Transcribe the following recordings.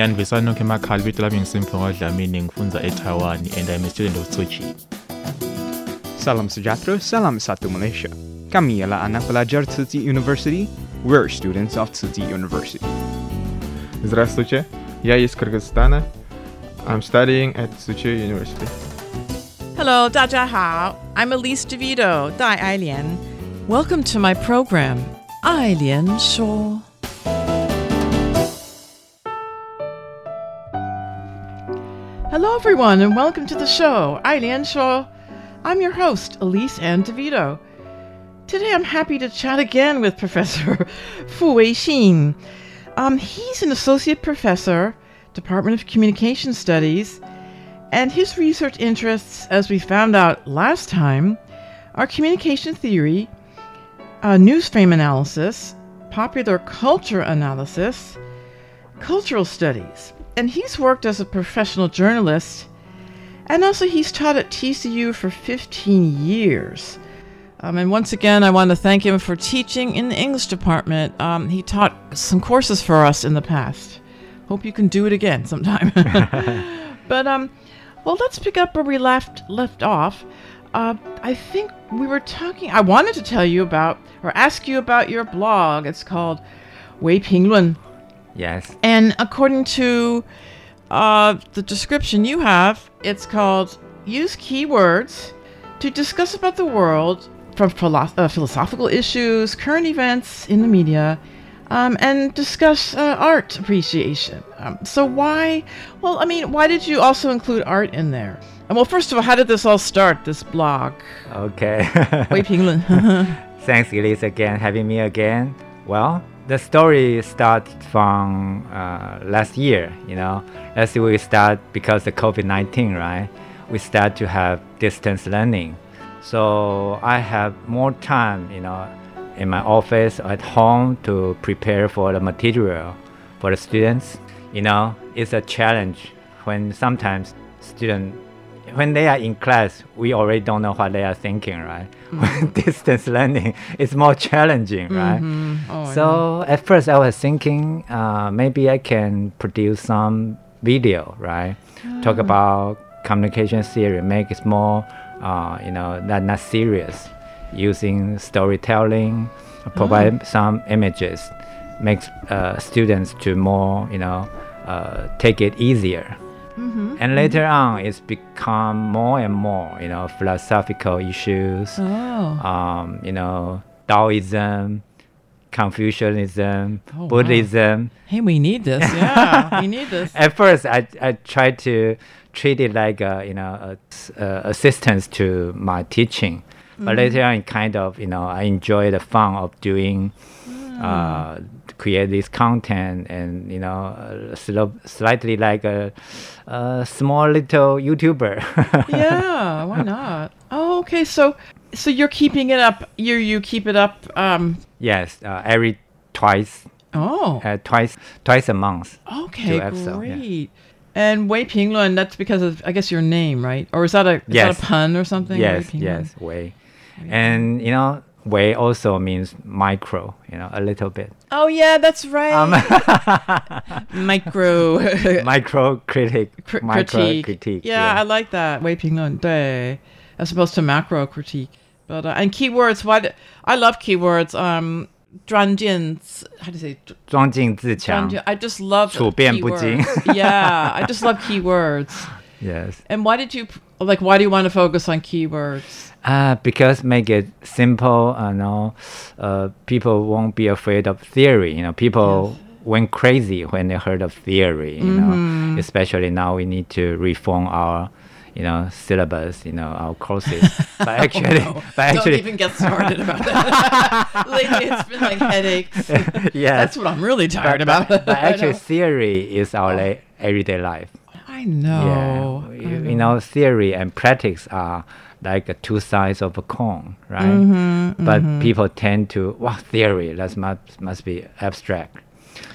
Yani Vesanokhe Makhali vito lami ngisimfungo Dlamini ngifunza eTaiwan and I'm a student of Tzu Chi. Salam Sujatro, Salam Satu Malaysia. Kami ialah anak pelajar Tzu Chi University. We're students of Tzu Chi University. Здравствуйте, я из Кыргызстана. I'm studying at Tzu Chi University. Hello, 大家好. I'm Elise DeVito, Dai Ailian. Welcome to my program, Ailian Shuo. Hello, everyone, and welcome to the show. I'm Shaw. I'm your host, Elise Ann DeVito. Today, I'm happy to chat again with Professor Fu Weixin. Um, he's an associate professor, Department of Communication Studies, and his research interests, as we found out last time, are communication theory, uh, news frame analysis, popular culture analysis, cultural studies. And he's worked as a professional journalist, and also he's taught at TCU for 15 years. Um, and once again, I want to thank him for teaching in the English department. Um, he taught some courses for us in the past. Hope you can do it again sometime. but um, well, let's pick up where we left left off. Uh, I think we were talking. I wanted to tell you about or ask you about your blog. It's called Wei Pinglun. Yes. And according to uh, the description you have, it's called Use Keywords to discuss about the world from philo- uh, philosophical issues, current events in the media, um, and discuss uh, art appreciation. Um, so why? Well, I mean, why did you also include art in there? And well, first of all, how did this all start? This blog? Okay. Wei Pinglun. Thanks, Elise, again having me again. Well, the story started from uh, last year. You know, last year we start because of COVID nineteen, right? We start to have distance learning. So I have more time, you know, in my office at home to prepare for the material for the students. You know, it's a challenge when sometimes students when they are in class, we already don't know what they are thinking, right? When distance learning, it's more challenging, right? Mm-hmm. Oh, so at first, I was thinking uh, maybe I can produce some video, right? Ah. Talk about communication theory, make it more, uh, you know, not, not serious, using storytelling, provide some images, makes uh, students to more, you know, uh, take it easier. Mm-hmm. And later on, it's become more and more, you know, philosophical issues, Oh. um, you know, Taoism, Confucianism, Oh, wow. Buddhism. Hey, we need this. Yeah, we need this. At first, I, I tried to treat it like a, you know, a, uh, assistance to my teaching. But Mhm. later on, kind of, you know, I enjoy the fun of doing, uh, create this content and, you know, uh, slightly like a, a small little YouTuber. yeah, why not? Oh, okay. So, so you're keeping it up. You you keep it up. Um. Yes, uh, every twice. Oh. Uh, twice twice a month. Okay, two episodes, yeah. great. And Wei Pinglun, that's because of I guess your name, right? Or is that a is Yes. that a pun or something? Wei Yes, Pinglun? yes, Wei. And you know, Wei also means micro. You know, a little bit. Oh yeah, that's right. Um, Micro micro critic. cri- micro critique. critique. Yeah, I like that. Wei Pinglun, 对, as opposed to macro critique. But uh, and keywords. Why? The, I love keywords. Um, 专键 how do you say 装进自强 I just love 处变不惊 yeah I just love keywords yes and why did you like why do you want to focus on keywords uh, because make it simple uh, you know uh, people won't be afraid of theory you know people yes. went crazy when they heard of theory you mm-hmm. know especially now we need to reform our you know syllabus, you know our courses. but actually, oh, no. but actually, don't even get started about that. Lately, it's been like headaches. yeah, that's what I'm really tired but, about. But, but actually, theory is our oh. everyday life. I know. Yeah, you, you know, theory and practice are like two sides of a coin, right? Mm-hmm, but mm-hmm. people tend to, wow, theory, that must, must be abstract.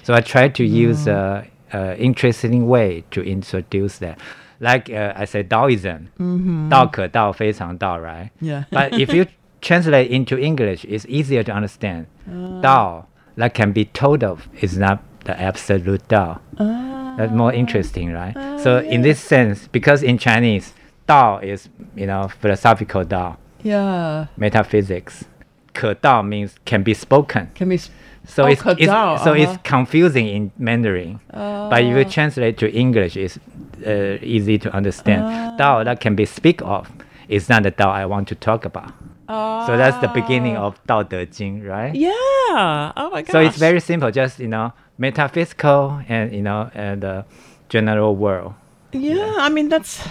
So I try to mm. use a, a interesting way to introduce that like uh, I said, Taoism, mm-hmm. 道可道非常道, right? Yeah. but if you translate into English, it's easier to understand. Uh. Dao, that can be told of, is not the absolute Dao. That's more interesting, right? So in this sense, because in Chinese, Dao is, you know, philosophical Dao. Yeah. Metaphysics. Ke Dao means can be spoken. Can be. Sp- so oh, it's, it's uh-huh. so it's confusing in Mandarin. Uh, but if you translate to English, it's uh, easy to understand. Uh, Dao that can be speak of is not the Dao I want to talk about. Uh, so that's the beginning of Dao De Jing, right? Yeah. Oh my god. So it's very simple, just you know, metaphysical and you know, and the uh, general world. Yeah, yeah, I mean that's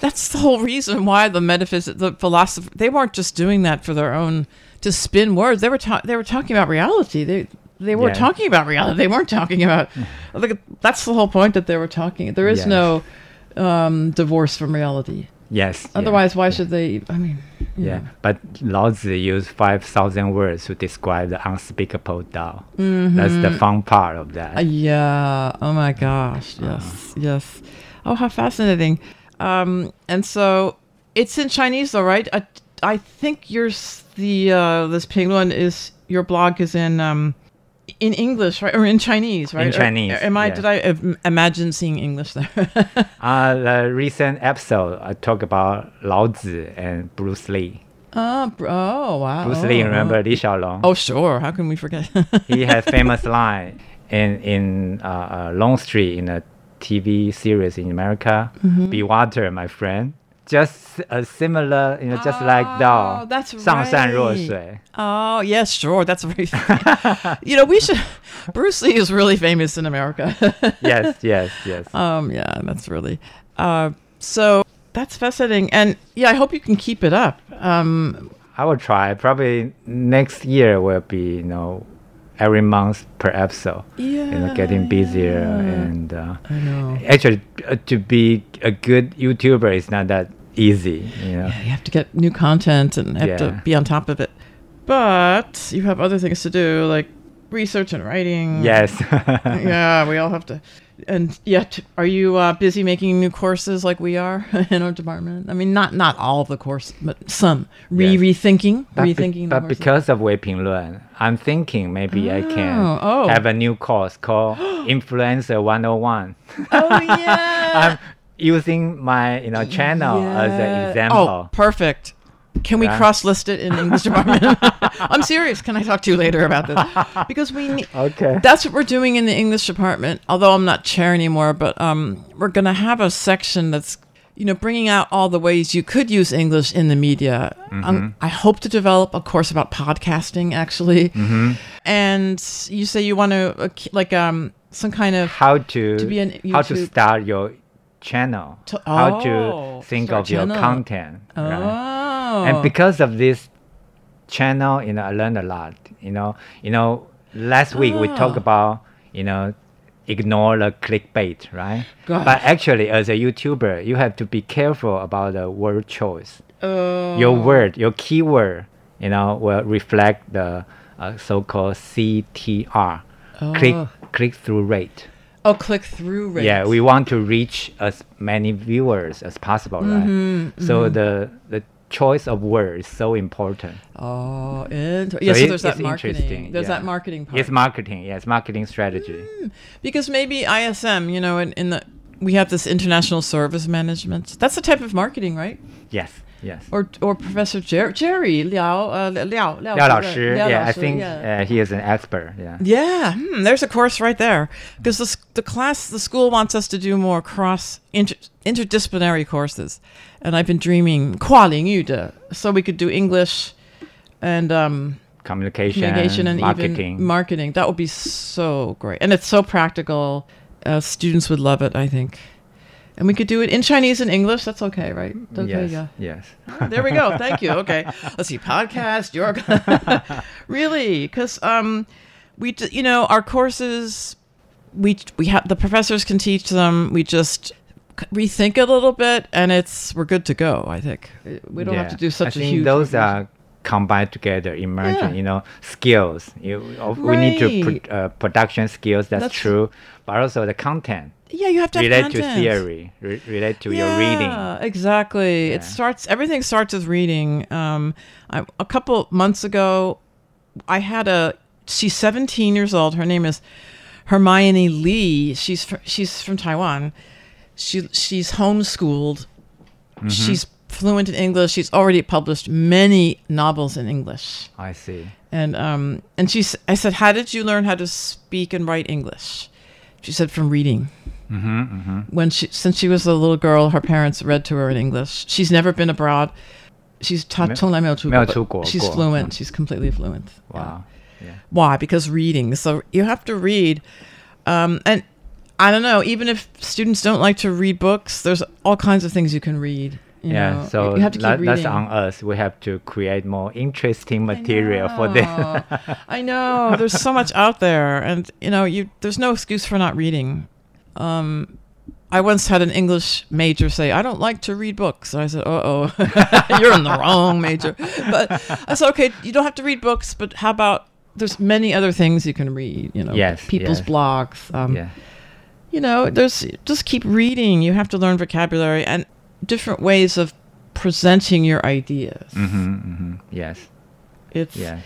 that's the whole reason why the metaphysics, the philosopher, they weren't just doing that for their own to spin words. They were ta- they were talking about reality. They they were Yeah. talking about reality. They weren't talking about. Look, that's the whole point that they were talking. There is Yes. no um, divorce from reality. Yes. yeah, Otherwise, why should they? I mean, Yeah, but Laozi used five thousand words to describe the unspeakable Dao. That's the fun part of that. Uh, yeah. Oh my gosh. Yes. Yes. Oh, how fascinating. Um, and so it's in Chinese, though, right? I, I think yours, the uh, this Pinglun is your blog is in um, in English, right, or in Chinese, right? In Or- Chinese, am I? yeah. Did I im- imagine seeing English there? Uh, the recent episode I talk about Lao Tzu and Bruce Lee. oh, br- oh, wow. Bruce oh, Lee, oh. remember Li Xiaolong? Oh, sure. How can we forget? he had famous line in in uh, uh, Longstreet in a TV series in America. Mhm. Be water, my friend just a similar, you know, just oh, like Dao. That's right. Oh, yes, sure. That's very, you know, we should, Bruce Lee is really famous in America. yes, yes, yes. Um, yeah, that's really, uh, so that's fascinating. And yeah, I hope you can keep it up. Um, I will try. Probably next year will be, you know, every month per episode. Yeah, You know, getting busier and. Uh, I know. Actually, uh, to be a good YouTuber is not that easy. You know. Yeah, you have to get new content and have to be on top of it. But you have other things to do, like research and writing. Yes. yeah, we all have to. And yet, are you uh, busy making new courses like we are in our department? I mean, not not all of the course, but some re Yes. rethinking, But, rethinking. the but courses. because of Wei Pinglun, I'm thinking maybe I can Oh, oh. have a new course called Influencer 101. oh yeah. I'm using my you know channel as an example. Oh, perfect. Can we Yeah. cross list it in English department? I'm serious. Can I talk to you later about this? Because we need. Okay. That's what we're doing in the English department. Although I'm not chair anymore, but um, we're gonna have a section that's, you know, bringing out all the ways you could use English in the media. Mhm. Um, I hope to develop a course about podcasting, actually. Mhm. And you say you want to uh, like um some kind of how to, to be an how to start your channel, To- how oh, to think start of your channel. content. right? Oh. And because of this channel, you know, I learned a lot. You know, you know, last week we talked Ah. about, you know, ignore the clickbait, right? Gosh. But actually, as a YouTuber, you have to be careful about the word choice. Oh. Your word, your keyword, you know, will reflect the uh, so-called CTR, click Oh. click through rate. Oh, click through rate. Yeah, we want to reach as many viewers as possible, right? Mhm, So mhm. the the choice of words is so important. Oh, So yeah. So it- there's that marketing. interesting, There's yeah. that marketing part. It's marketing, yes, marketing strategy. Hmm, because maybe ISM, you know, in, in the we have this international service management. That's the type of marketing, right? Yes, Yes. Or or Professor Jer- Jerry Liao uh, Liao Liao, Liao Laoshi, Liao yeah, Laoshi, I think yeah. Uh, he is an expert. Yeah. Yeah. Hmm, there's a course right there because the the class the school wants us to do more cross inter, interdisciplinary courses, and I've been dreaming Kualingyu so we could do English, and um, communication, communication and marketing. even marketing. That would be so great, and it's so practical. Uh, students would love it, I think. And we could do it in Chinese and English. That's okay, right? Okay, yes. yeah. Yes. Ah, there we go. Thank you. Okay. Let's see. Podcast. Your really, because um, we you know our courses, we we have the professors can teach them. We just rethink a little bit, and it's we're good to go. I think we don't have to do such I a huge. those are combined together, emerging, Yeah. you know, skills. You, of- We need to Right. put uh, production skills. That's, That's- true, but also the content. Yeah, you have to have relate to theory, re- relate to your reading. Yeah, exactly. It starts. Everything starts with reading. Um, I, a couple months ago, I had a. She's 17 years old. Her name is Hermione Lee. She's fr- she's from Taiwan. She she's homeschooled. Mhm. She's fluent in English. She's already published many novels in English. I see. And um, and she, I said, how did you learn how to speak and write English? She said from reading. Mm-hmm, mm-hmm. When she, since she was a little girl, her parents read to her in English. She's never been abroad. She's ta- She's fluent. She's completely fluent. Wow. Why? Because reading. So you have to read, um, and I don't know. Even if students don't like to read books, there's all kinds of things you can read. Yeah, know. so you have to keep that, that's on us. We have to create more interesting material for them. I know. There's so much out there, and you know, you there's no excuse for not reading. Um, I once had an English major say, "I don't like to read books." I said, "Uh oh, you're in the wrong major." But I said, "Okay, you don't have to read books, but how about there's many other things you can read? You know, Yes, people's yes. blogs. Um, yeah. you know, there's just keep reading. You have to learn vocabulary and different ways of presenting your ideas. Mm-hmm, mm-hmm. Yes. It's Yeah.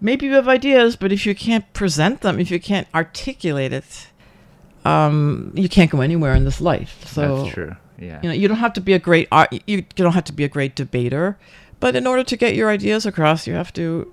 maybe you have ideas, but if you can't present them, if you can't articulate it, um, you can't go anywhere in this life. So That's true. Yeah. You know, you don't have to be a great art. You, you don't have to be a great debater, but in order to get your ideas across, you have to.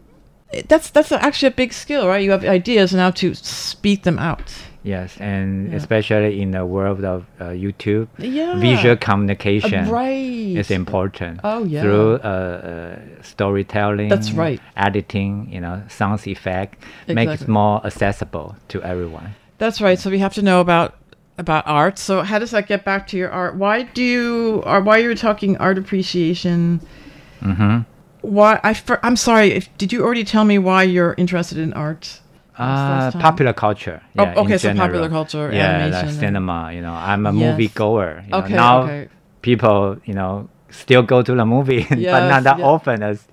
That's that's actually a big skill, right? You have ideas and how to speak them out. Yes, and Yeah. especially in the world of uh, YouTube, Yeah. visual communication Uh, right. is important. Oh, yeah. Through uh, uh, storytelling, That's right. Editing, you know, sound effect, make it more accessible to everyone. That's right. So we have to know about about art. So how does that get back to your art? Why do you or why you're talking art appreciation? Mm-hmm. Why I I'm sorry. If, did you already tell me why you're interested in art? Uh, popular culture. Oh, okay, in so general. popular culture, Yeah, animation like and- cinema. You know, I'm a Yes. movie goer. You know, Okay, now okay. people, you know, still go to the movie, but not that yeah. often as.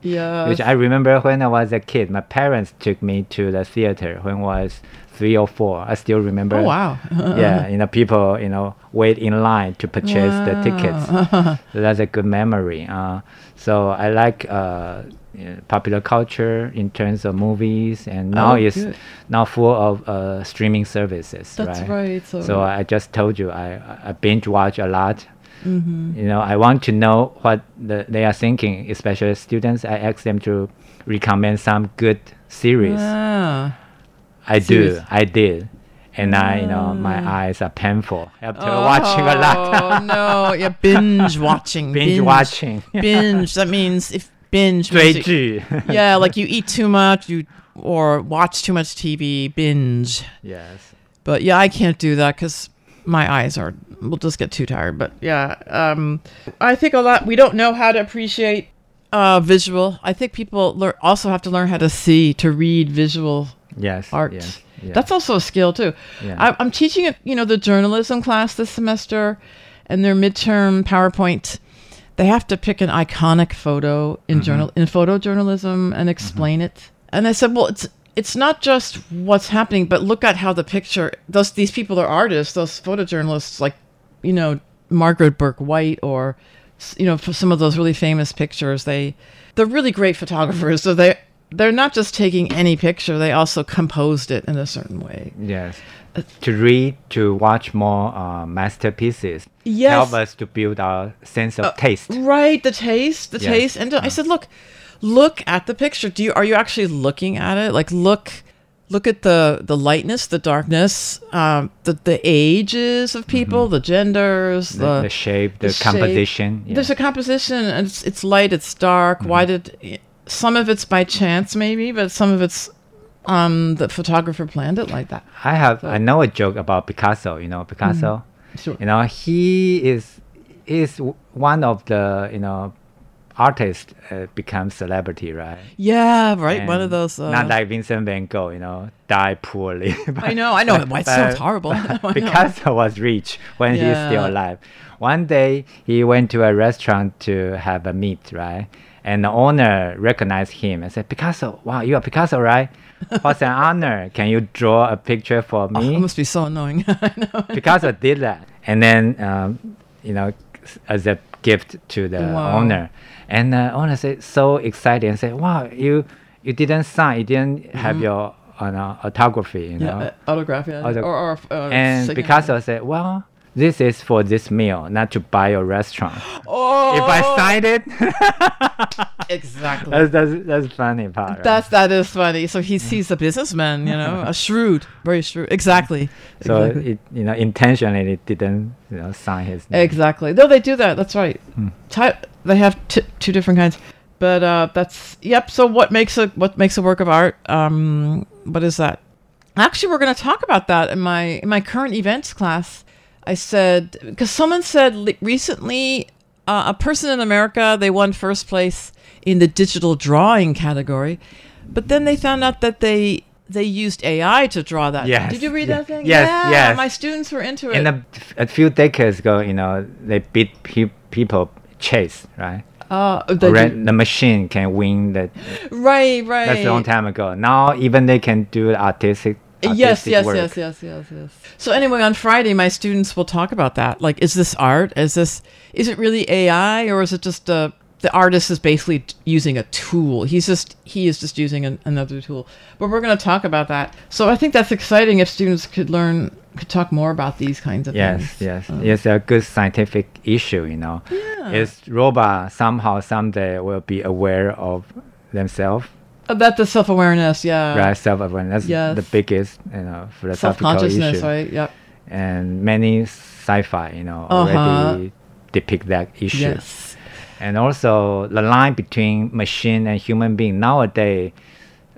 Which I remember when I was a kid, my parents took me to the theater when I was three or four. I still remember. Oh, wow. yeah, you know, people, you know, wait in line to purchase the tickets. So that's a good memory. Uh, so I like uh, popular culture in terms of movies, and now Oh, it's good. now full of uh, streaming services. That's right. right, so- So I just told you I I binge watch a lot. Mhm. You know, I want to know what the, they are thinking, especially students. I ask them to recommend some good series. Ah. I Series. do. I did. And I, you know, my Ah. eyes are painful after watching a lot. Oh no! Yeah, binge watching. Binge watching. binge. That means if binge. 追 means you- 剧 yeah, like you eat too much, you or watch too much TV. Binge. Yes. But yeah, I can't do that because my eyes are We'll just get too tired. But yeah, um, I think a lot. We don't know how to appreciate uh, visual. I think people lear- also have to learn how to see to read visual Yes, art. yes, yeah. That's also a skill too. Yeah. I, I'm teaching you know the journalism class this semester, and their midterm PowerPoint. They have to pick an iconic photo in Mhm. journal in photojournalism and explain it. And I said, well, it's it's not just what's happening, but look at how the picture. Those these people are artists. Those photojournalists, like you know Margaret Bourke-White or you know for some of those really famous pictures, they they're really great photographers. So they they're not just taking any picture; they also composed it in a certain way. Yes, uh, to read, to watch more uh, masterpieces. Yes. help us to build our sense of Uh, taste. Right, the taste, the Yes. taste. And I said, look, look at the picture. Do you are you actually looking at it? Like look look at the the lightness, the darkness, um, the the ages of people, the genders, Mm-hmm. The- the, the shape, the shape. composition, yeah. There's a composition, and it's it's light, it's dark. Why Mm-hmm. did some of it's by chance maybe, but some of it's um the photographer planned it like that. I have I know a joke about Picasso. You know Picasso. Sure. You know he is is one of the you know artists uh, become celebrity, right? Yeah, right. one of those. Uh, not like Vincent Van Gogh, you know, die poorly. I know, I know. It sounds horrible. Picasso was rich when he's still alive. One day he went to a restaurant to have a meat, right? And the owner recognized him and said, Picasso, wow, you are Picasso, right? What's an honor? Can you draw a picture for me? Oh, it must be so annoying. Picasso did that, and then um, you know, as a gift to the Wow. owner, and the owner said so excited and said, "Wow, you you didn't sign, you didn't have Mhm. your uh, autography, you Yeah, know." uh, autograph, yeah. Auto- Or- or, uh, and. Picasso said, "Well." This is for this meal, not to buy a restaurant. Oh, If I signed it, exactly. that's, that's that's funny part. right? That's that is funny. So he's he's a businessman, you know, a shrewd, very shrewd. Exactly. so exactly. it you know intentionally it didn't you know sign his name. Exactly. No, they do that. That's right. Hmm. Ty- they have t- two different kinds, but uh, that's yep. So what makes a what makes a work of art? Um, what is that? Actually, we're going to talk about that in my in my current events class. I said because someone said recently uh, a person in America they won first place in the digital drawing category, but then they found out that they they used AI to draw that. Yes, Did you read yes, that thing? yes, yeah, yes. My students were into it. in a, a few decades ago, you know, they beat pe- people chase, right? Uh, Alre- the machine can win that. Right, right. That's a long time ago. Now even they can do artistic. Yes, yes, work. yes, yes, yes, yes. So anyway, on Friday, my students will talk about that. Like, is this art? Is this is it really AI, or is it just uh, the artist is basically using a tool? He's just he is just using an, another tool. But we're going to talk about that. So I think that's exciting if students could learn could talk more about these kinds of Yes, things. yes, Um, it's a good scientific issue. You know, Yeah. is robot somehow someday will be aware of themselves, About the self awareness, yeah. right? Self-awareness, Yes. the biggest, you know, philosophical Self-consciousness, issue. right? Yep. And many sci-fi, you know, Uh-huh. already depict that issue. Yes. And also the line between machine and human being nowadays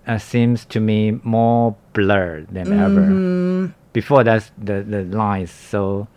uh, seems to me more blurred than ever. Mhm. Before that, the, the line is so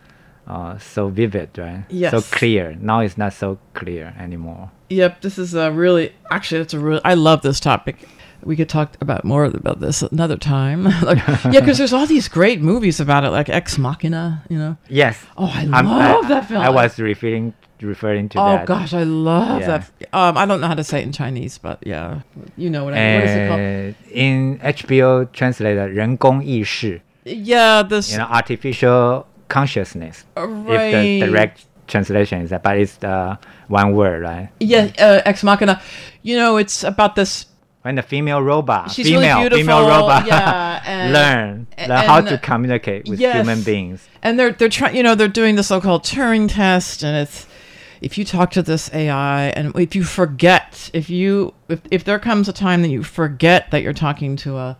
uh, so vivid, right? So clear. Now it's not so clear anymore. Yep, this is a really actually that's a really I love this topic. We could talk about more about this another time. like, yeah, because there's all these great movies about it, like Ex Machina. You know. Yes. Oh, I uh, love I, that film. I was referring referring to oh, that. gosh, I love yeah. that. Um, I don't know how to say it in Chinese, but yeah, you know what I mean. Uh, what is it called? Uh, in HBO translated, 人工意识. Yeah, this you know artificial consciousness. Right. If the direct translation is that, but it's the one word, right? Yeah, uh, Ex Machina. You know, it's about this. When the female robot, She's really female, female robot, yeah, and- learn, and- learn how and- to communicate with Yes. human beings. and they're they're trying you know they're doing the so-called turing test and it's if you talk to this ai and if you forget if you if, if there comes a time that you forget that you're talking to a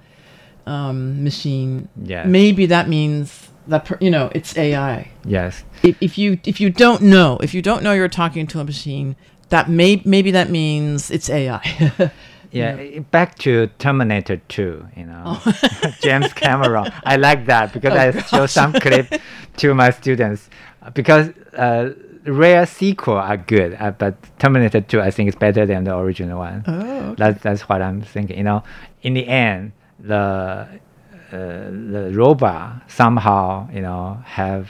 um, machine Yes. maybe that means that per, you know it's ai Yes. if, if you if you don't know if you don't know you're talking to a machine that may maybe that means it's ai Yeah, i- back to Terminator 2, you know, James Cameron. I like that because Oh, I show some clip to my students because uh, rare sequel are good, uh, but Terminator 2 I think is better than the original one. Oh, okay. That's that's what I'm thinking. You know, in the end, the the robot somehow you know have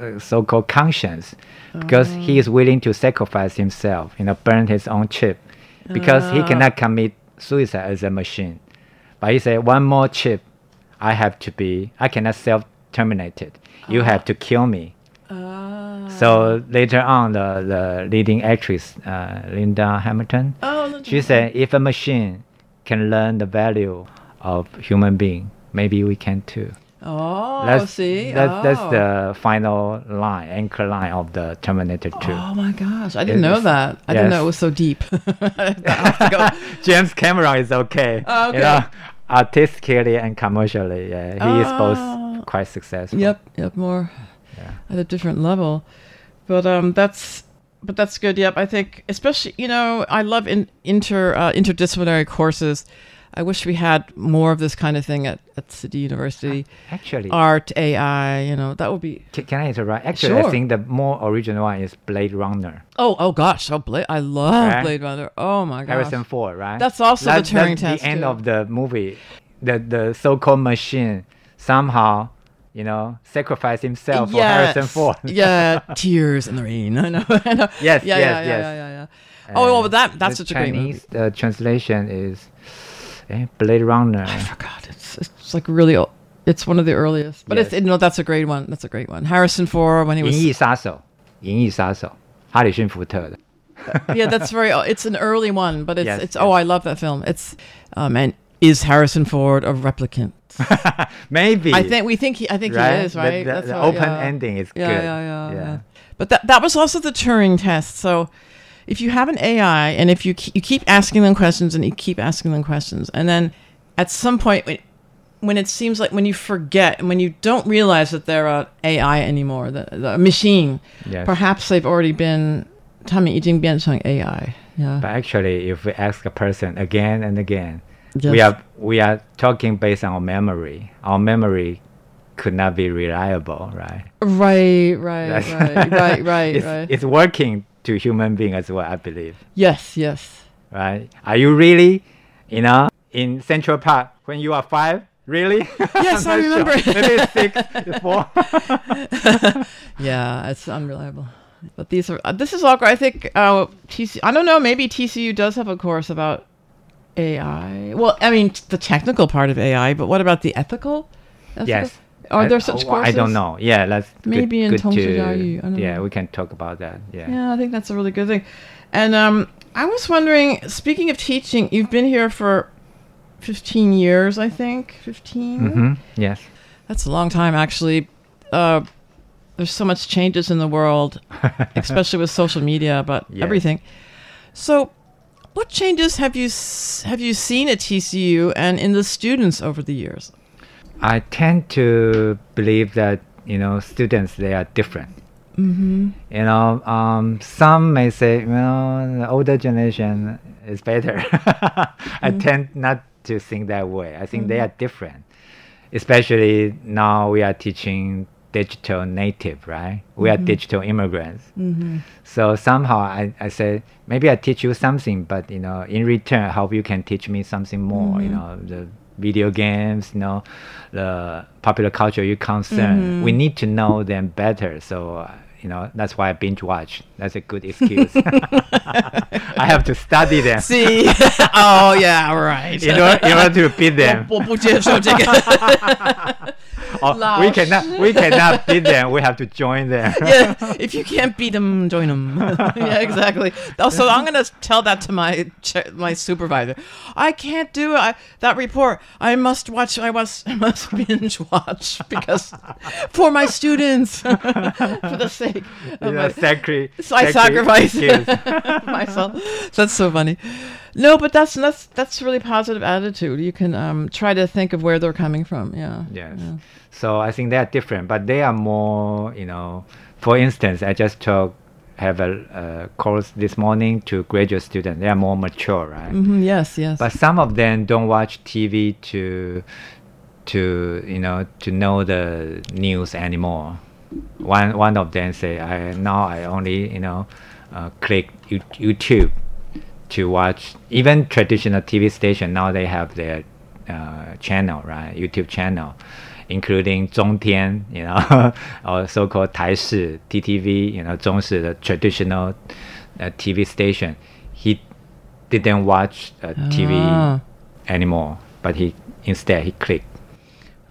uh, so-called conscience because he is willing to sacrifice himself, you know, burn his own chip because he Ah. cannot commit suicide as a machine. But he said, one more chip, I have to be, I cannot self-terminate it. You have to kill me. So later on, the, the leading actress, uh, Linda Hamilton, Oh, she said, if a machine can learn the value of human being, maybe we can too. Oh, that's, see, that's, oh. that's the final line, anchor line of the Terminator 2. Oh my gosh, I didn't know that. I yes. didn't know it was so deep. James Cameron is okay. Oh, okay. You know, artistically and commercially, yeah, he oh. is both quite successful. Yep, yep, more yeah. at a different level. But um, that's but that's good. Yep, I think especially you know I love in, inter uh, interdisciplinary courses. I wish we had more of this kind of thing at, at Tzu Chi University. Actually, art, AI, you know, that would be. Can, can I interrupt? Actually, sure. I think the more original one is Blade Runner. Oh, oh gosh, oh Blade! I love right? Blade Runner. Oh my gosh. Harrison Ford, right? That's also that's, the Turing that's test. The end too. of the movie, the the so-called machine somehow you know, sacrifice himself yes. for Harrison Ford. yeah, tears in the rain. I know. I know. Yes, yeah, yes, yeah, yes. Yeah, yeah, yeah. oh, well, that that's such Chinese, a great movie. The uh, translation is eh, Blade Runner. I forgot. It's it's like really. Old. It's one of the earliest, but yes. it's you know that's a great one. That's a great one. Harrison Ford when he was. 银翼杀手，银翼杀手，哈里逊福特的。 yeah, that's very. It's an early one, but it's Yes, it's. yes. Oh, I love that film. It's um and is Harrison Ford a replicant? Maybe. I think we think he. I think right? he is right. The, the, That's the what- open yeah. ending is yeah, good. Yeah, yeah, yeah, But that that was also the Turing test. So if you have an AI and if you ke- you keep asking them questions and you keep asking them questions, and then at some point when, when it seems like when you forget and when you don't realize that they're a AI anymore, the, the machine, Yes. perhaps they've already been. 他们已经变成 AI. Yeah. But actually, if we ask a person again and again, Yes. we are we are talking based on our memory. Our memory could not be reliable, right? Right, right, That's- right, right, right, it's, right. It's working to human being as well, I believe. Yes, yes. Right? Are you really, you know, in Central Park when you are five? Really? Yes, I remember. sure. Maybe it's six, four. yeah, it's unreliable. But these are uh, this is all great. I think uh, TC. I don't know. Maybe TCU does have a course about AI. Well, I mean t- the technical part of AI, but what about the ethical? ethical? yes. Are I- there such oh, courses? I don't know. Yeah, that's good- Maybe in good to- Tongjiayu, Yeah, know. we can talk about that. Yeah. Yeah, I think that's a really good thing. And um, I was wondering, speaking of teaching, you've been here for 15 years, I think. 15? hmm Yes. That's a long time, actually. Uh, there's so much changes in the world, especially with social media, but Yes. everything. So, what changes have you s- have you seen at TCU and in the students over the years? I tend to believe that you know students they are different. Mm-hmm. You know, um, some may say, well, the older generation is better. I Mm. tend not to think that way. I think they Mhm. are different. Especially now we are teaching digital native, right? We are Mhm. digital immigrants. Mhm. So somehow I, I say, maybe I teach you something, but you know, in return, I hope you can teach me something more, you Mhm. know, the video games, you know, the popular culture you concern. We Mhm. need to know them better. So, uh, you know, that's why I binge watch. That's a good excuse. I have to study them. See? oh yeah, right. in, order, in order to beat them. 我不接受这个。 Or we cannot we cannot beat them. We have to join them. yeah, if you can't beat them, join them. yeah, exactly. Also, I'm gonna tell that to my my supervisor. I can't do I, that report. I must watch. I must I must binge watch because for my students, for the sake of know, my sacri- So I sacrifice myself. That's so funny. No, but that's that's that's really positive attitude. You can um, try to think of where they're coming from. Yeah. Yes. Yeah. So I think they are different, but they are more, you know. For instance, I just took have a, a course this morning to graduate students. They are more mature, right? Mhm, yes. Yes. But some of them don't watch TV to to you know to know the news anymore. One one of them say, I now I only you know uh, click YouTube to watch even traditional TV station now they have their uh, channel right? YouTube channel including Zhongtian you know or so-called Taishi TTV you know Zhongshi the traditional uh, TV station. He didn't watch uh, TV ah. anymore but he instead he clicked.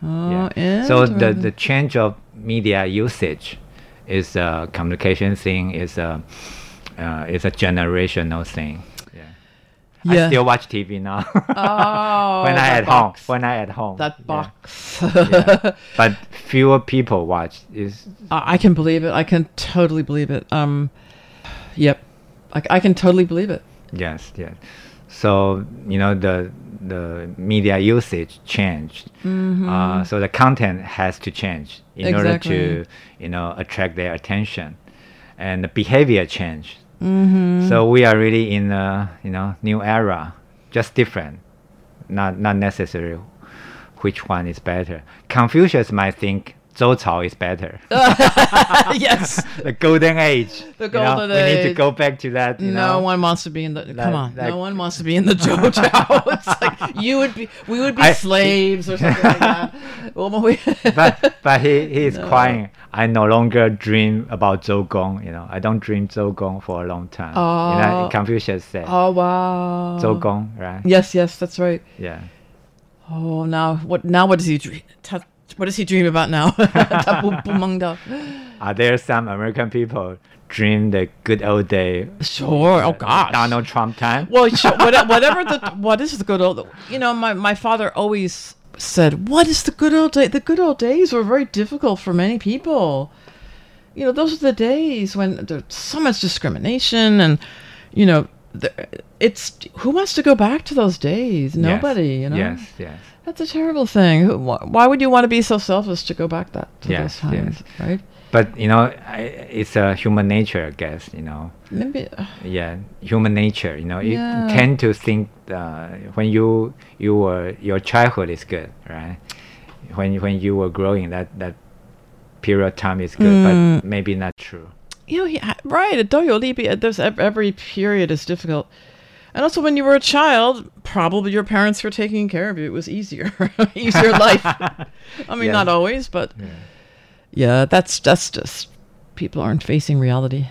Oh, yeah. so the, the change of media usage is a communication thing is a uh, is a generational thing. Yeah. I still watch TV now. oh, when I at box. home. When I at home. That box. Yeah. yeah. But fewer people watch. Is I can believe it. I can totally believe it. Um, yep, I, I can totally believe it. Yes, yes. So you know the the media usage changed. Mm-hmm. Uh, so the content has to change in exactly. order to you know attract their attention, and the behavior change. Mm-hmm. So we are really in a you know new era, just different, not not necessarily which one is better. Confucius might think Zhou Chao is better. yes. the golden age. The golden you know, age. We need to go back to that. no know? one wants to be in the. Like, come on. like, no one wants to be in the Zhou Chao. it's like you would be. We would be I, slaves or something like that. But but he he is no. crying. I no longer dream about Zhou Gong. You know, I don't dream Zhou Gong for a long time. Oh. You know, oh. Confucius said. Oh wow. Zhou Gong, right? Yes, yes, that's right. Yeah. Oh, now what? Now what does he dream? What does he dream about now? Are there some American people dream the good old day? Sure. Oh gosh. Donald Trump time. Well, sure. whatever the what is the good old? You know, my my father always said, "What is the good old day? The good old days were very difficult for many people. You know, those are the days when there's so much discrimination, and you know, the, it's who wants to go back to those days? Nobody. Yes. You know. Yes. Yes. That's a terrible thing. Why would you want to be so selfish to go back that to yes, those times, yes. right? But you know, I, it's a human nature, I guess. You know. Maybe. Uh, yeah, human nature. You know, yeah. you tend to think uh, when you you were your childhood is good, right? When when you were growing, that that period of time is good, mm. but maybe not true. You know, yeah, right. There's every period is difficult. And also, when you were a child, probably your parents were taking care of you. It was easier, easier life. I mean, Yeah. not always, but Yeah. yeah, that's that's just people aren't facing reality.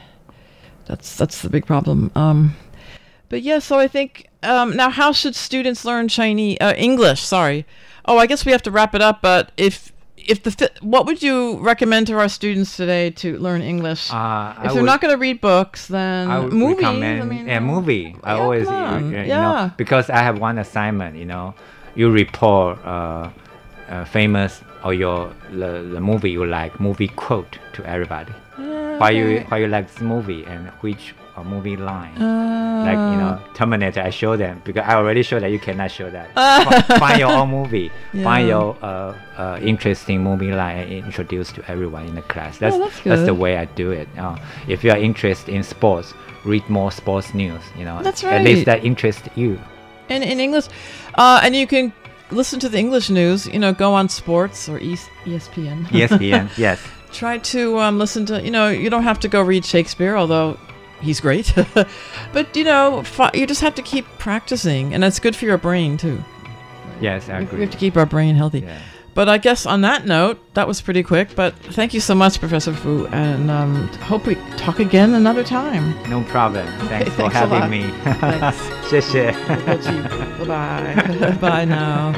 That's that's the big problem. Um, but yeah, so I think um, now, how should students learn Chinese uh, English? Sorry. Oh, I guess we have to wrap it up. But if if the what would you recommend to our students today to learn English? Uh, I if they're would- not going to read books, then I would movies. recommend I mean, a movie. I yeah, always, you, you Yeah. know, because I have one assignment. You know, you report uh, uh, famous or your the, the movie you like, movie quote to everybody. Why you why you like this movie and which uh, movie line? Uh, like you know, Terminator. I show them because I already showed that you cannot show that. Fi- Find your own movie. Find your uh, uh, interesting movie line and introduce to everyone in the class. That's that's the way I do it. Uh, if you are interested in sports, read more sports news. You know, That's right. At least that interests you. in in English, uh, and you can listen to the English news. You know, go on sports or E- ESPN. ESPN. yes. Try to um, listen to. You know, you don't have to go read Shakespeare, although he's great. but you know, you just have to keep practicing, and that's good for your brain too. Yes, I We- agree. We have to keep our brain healthy. Yeah. But I guess on that note, that was pretty quick. But thank you so much, Professor Fu, and um, hope we talk again another time. No problem. Thanks for thanks having me. Thanks. 谢谢。Bye bye. bye now.